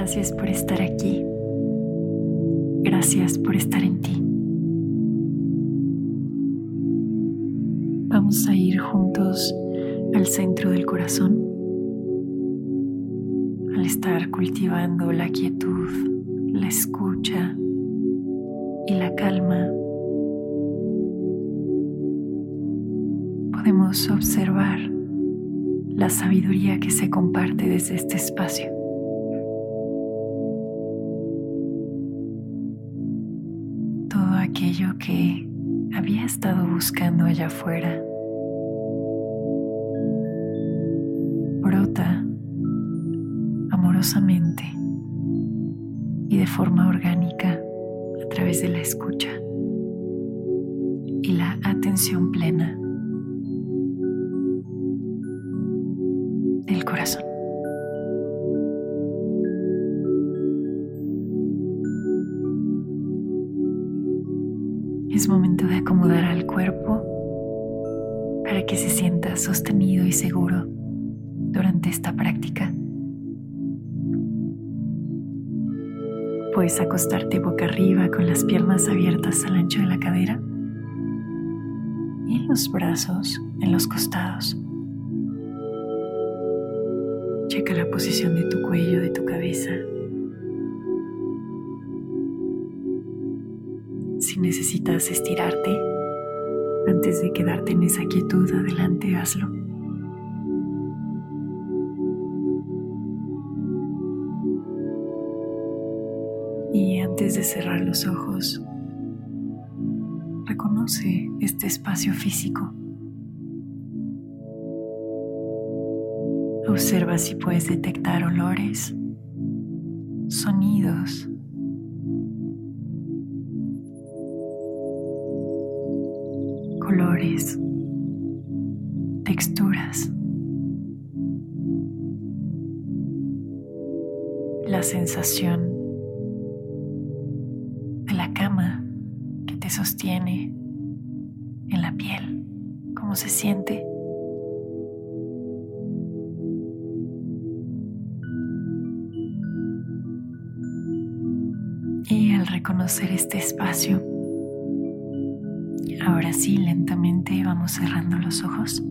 Gracias por estar aquí. Gracias por estar en ti. Vamos a ir juntos al centro del corazón. Al estar cultivando la quietud, la escucha y la calma, podemos observar la sabiduría que se comparte desde este espacio. Había estado buscando allá afuera. Brota amorosamente y de forma orgánica a través de la escucha y la atención plena Puedes acostarte boca arriba con las piernas abiertas al ancho de la cadera y los brazos en los costados. Checa la posición de tu cuello, de tu cabeza. Si necesitas estirarte antes de quedarte en esa quietud, adelante, hazlo. De cerrar los ojos, reconoce este espacio físico. Observa si puedes detectar olores, sonidos, colores, texturas. La sensación se siente. Y al reconocer este espacio, Ahora sí, lentamente vamos cerrando los ojos.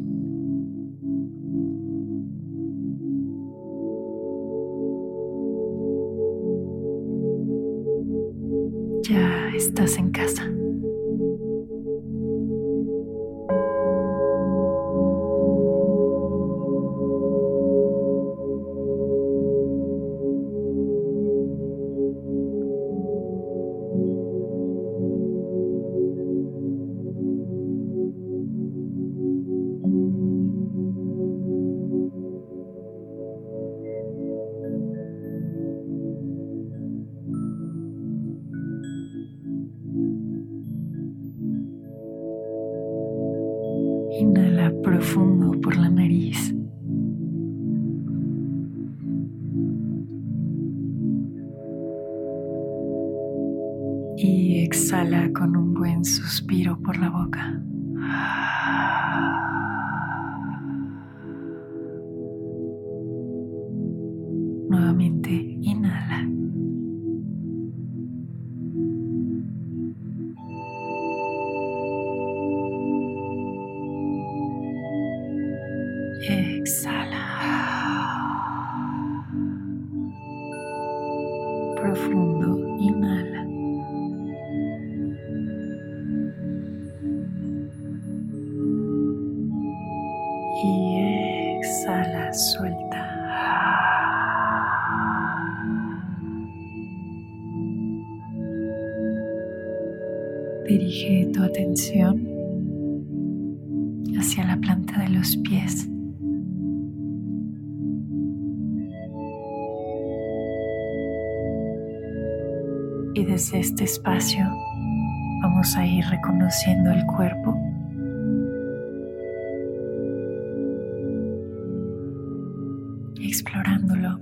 Ya estás en casa. Buen suspiro por la boca. Y desde este espacio vamos a ir reconociendo el cuerpo. Explorándolo.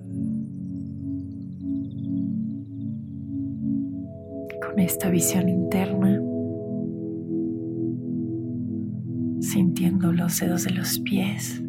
Con esta visión interna. Sintiendo los dedos de los pies.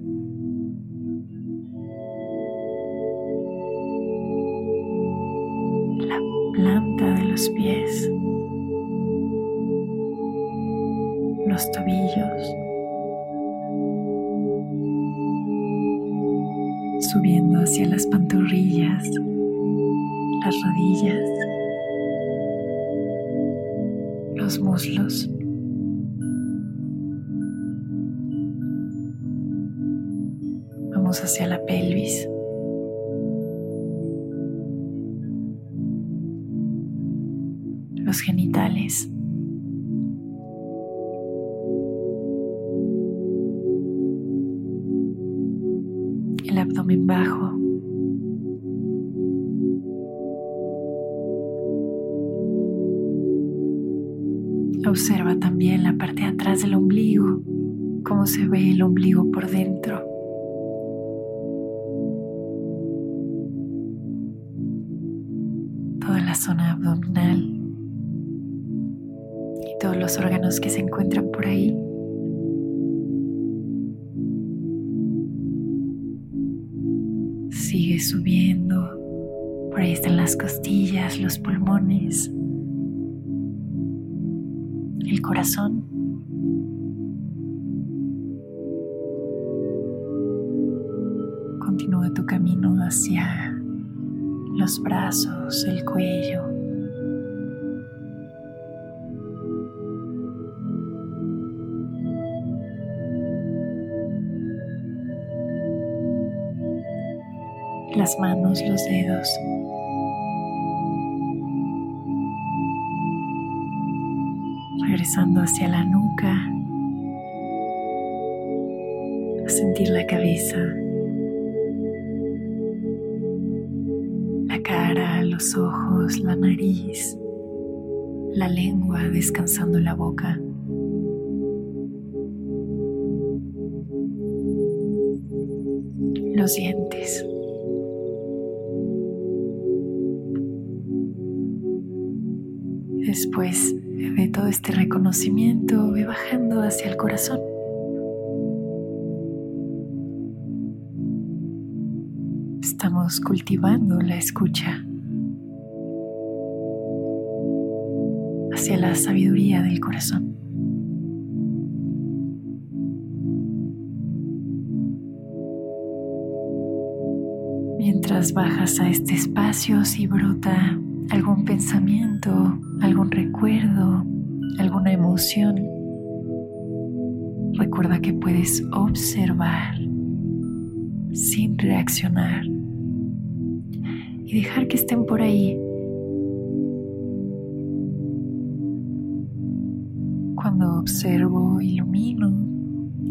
Subiendo hacia las pantorrillas, las rodillas, los muslos. Vamos hacia la pelvis. Observa también la parte de atrás del ombligo, cómo se ve el ombligo por dentro. Toda la zona abdominal todos los órganos que se encuentran por ahí. Sigue subiendo. Por ahí están las costillas, los pulmones, el corazón. Continúa tu camino hacia los brazos, el cuello, las manos, los dedos. Regresando hacia la nuca, a sentir la cabeza, la cara, los ojos, la nariz, la lengua descansando la boca. los dientes. Después de este reconocimiento, ve bajando hacia el corazón. Estamos cultivando la escucha hacia la sabiduría del corazón. Mientras bajas a este espacio, si brota algún pensamiento, algún recuerdo, alguna emoción, recuerda que puedes observar sin reaccionar y dejar que estén por ahí. Cuando observo, ilumino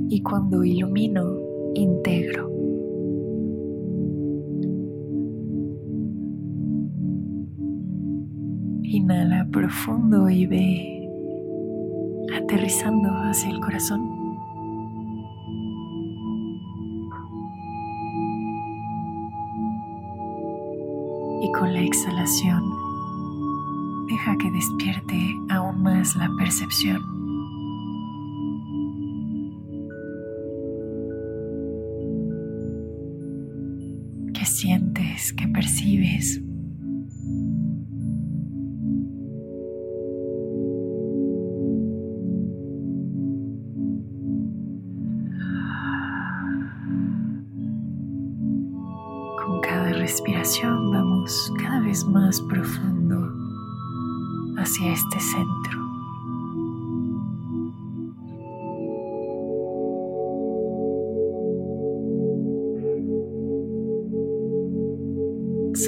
y cuando ilumino, integro. Inhala profundo y ve aterrizando hacia el corazón. Y con la exhalación, deja que despierte aún más la percepción.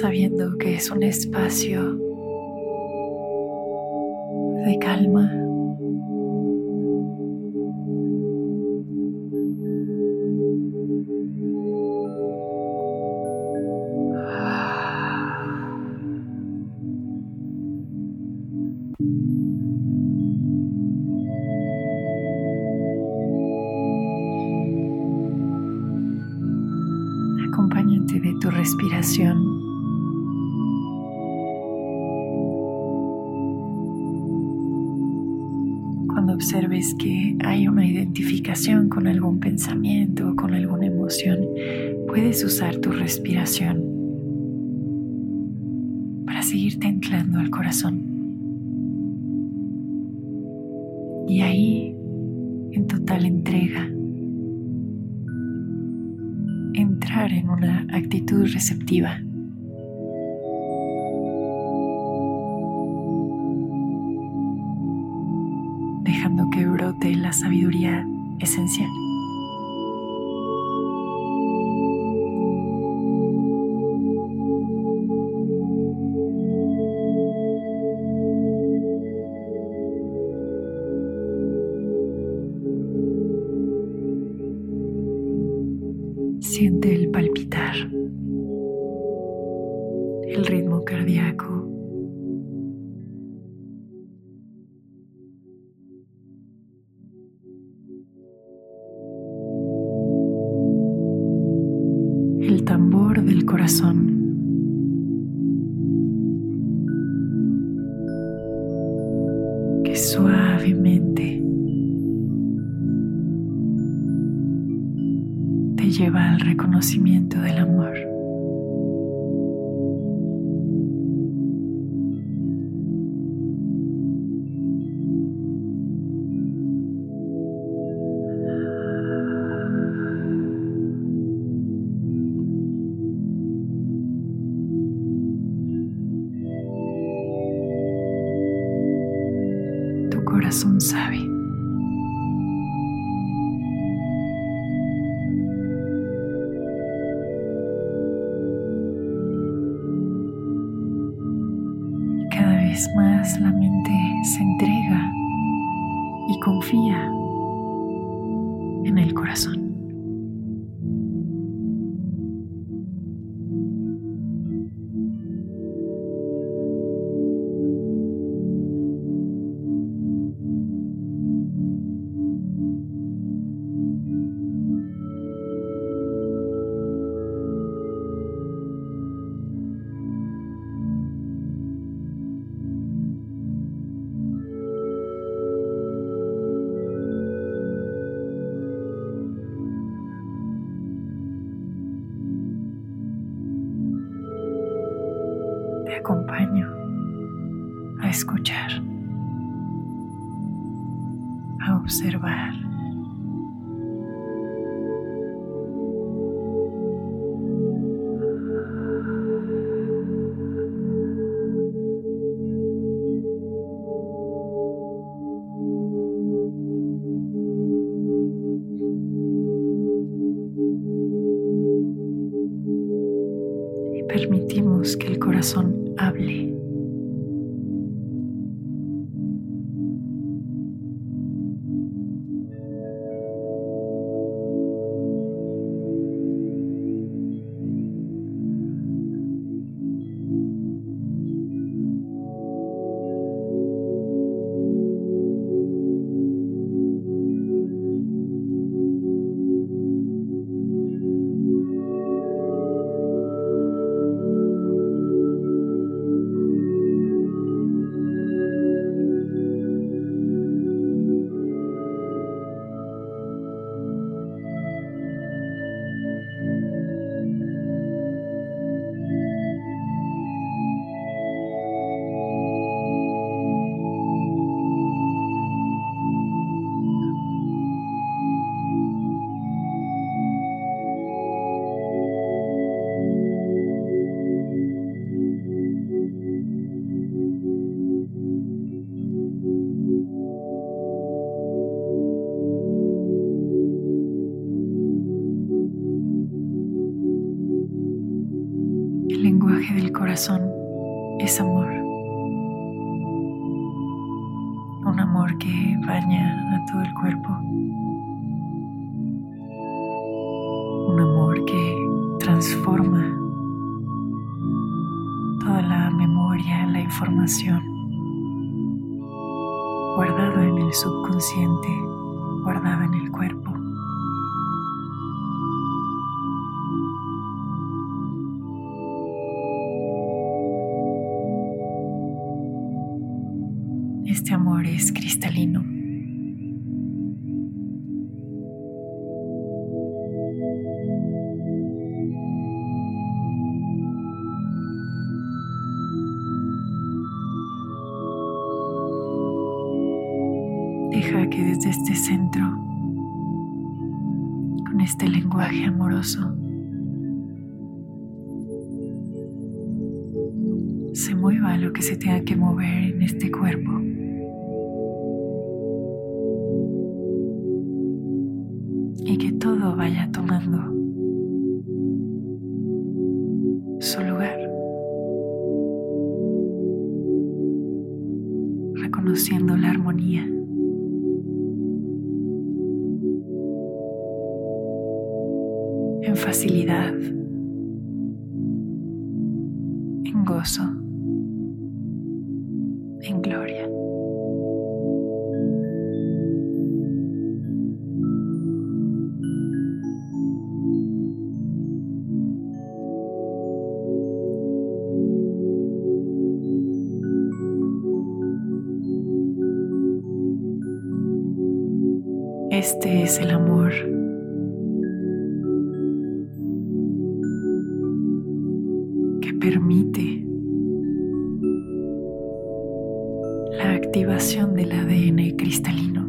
Sabiendo que es un espacio de calma. Observes que hay una identificación con algún pensamiento o con alguna emoción, puedes usar tu respiración para seguirte anclando al corazón. Y ahí, en total entrega, entrar en una actitud receptiva. La sabiduría esencial. Que suavemente lleva al reconocimiento del amor. Más la mente se entrega y confía en el corazón. Acompaño a escuchar, a observar. Amor que baña a todo el cuerpo. Un amor que transforma toda la memoria, la información guardado en el subconsciente, guardado en el cuerpo. Deja que desde este centro, con este lenguaje amoroso, se mueva lo que se tenga que mover en este cuerpo. En facilidad, en gozo, la activación del ADN cristalino.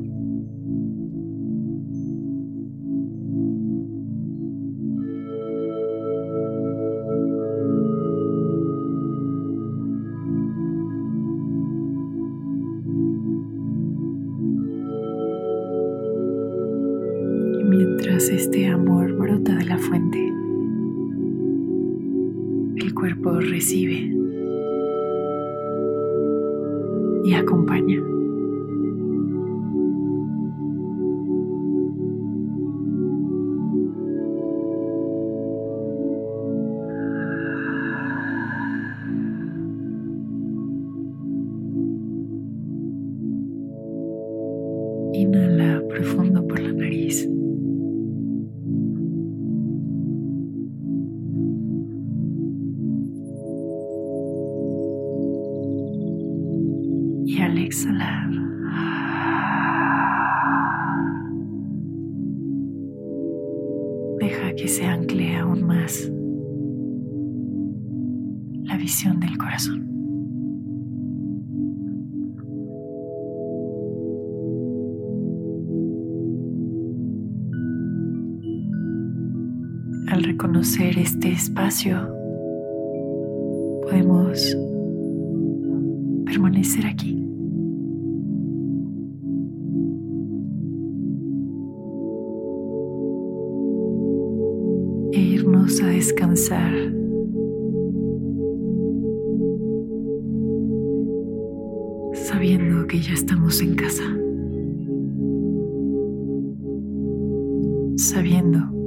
Al reconocer este espacio, podemos permanecer aquí. E irnos a descansar. Sabiendo que ya estamos en casa. Sabiendo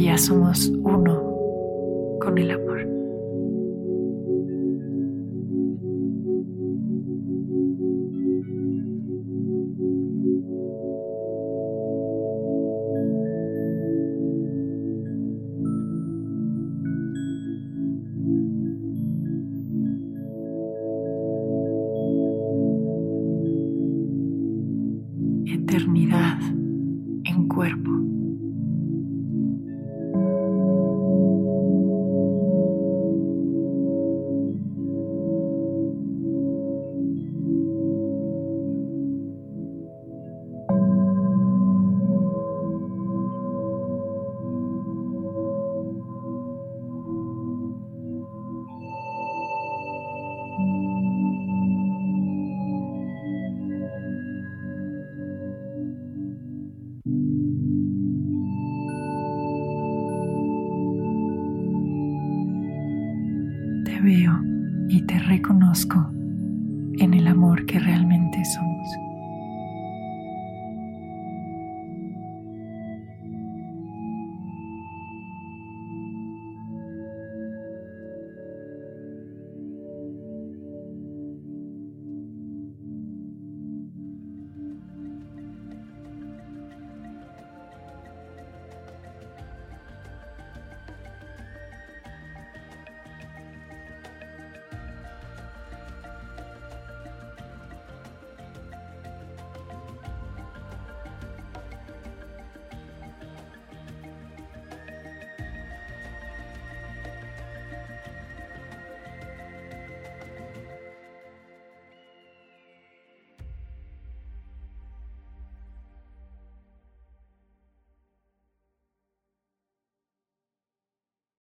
ya somos uno con el amor.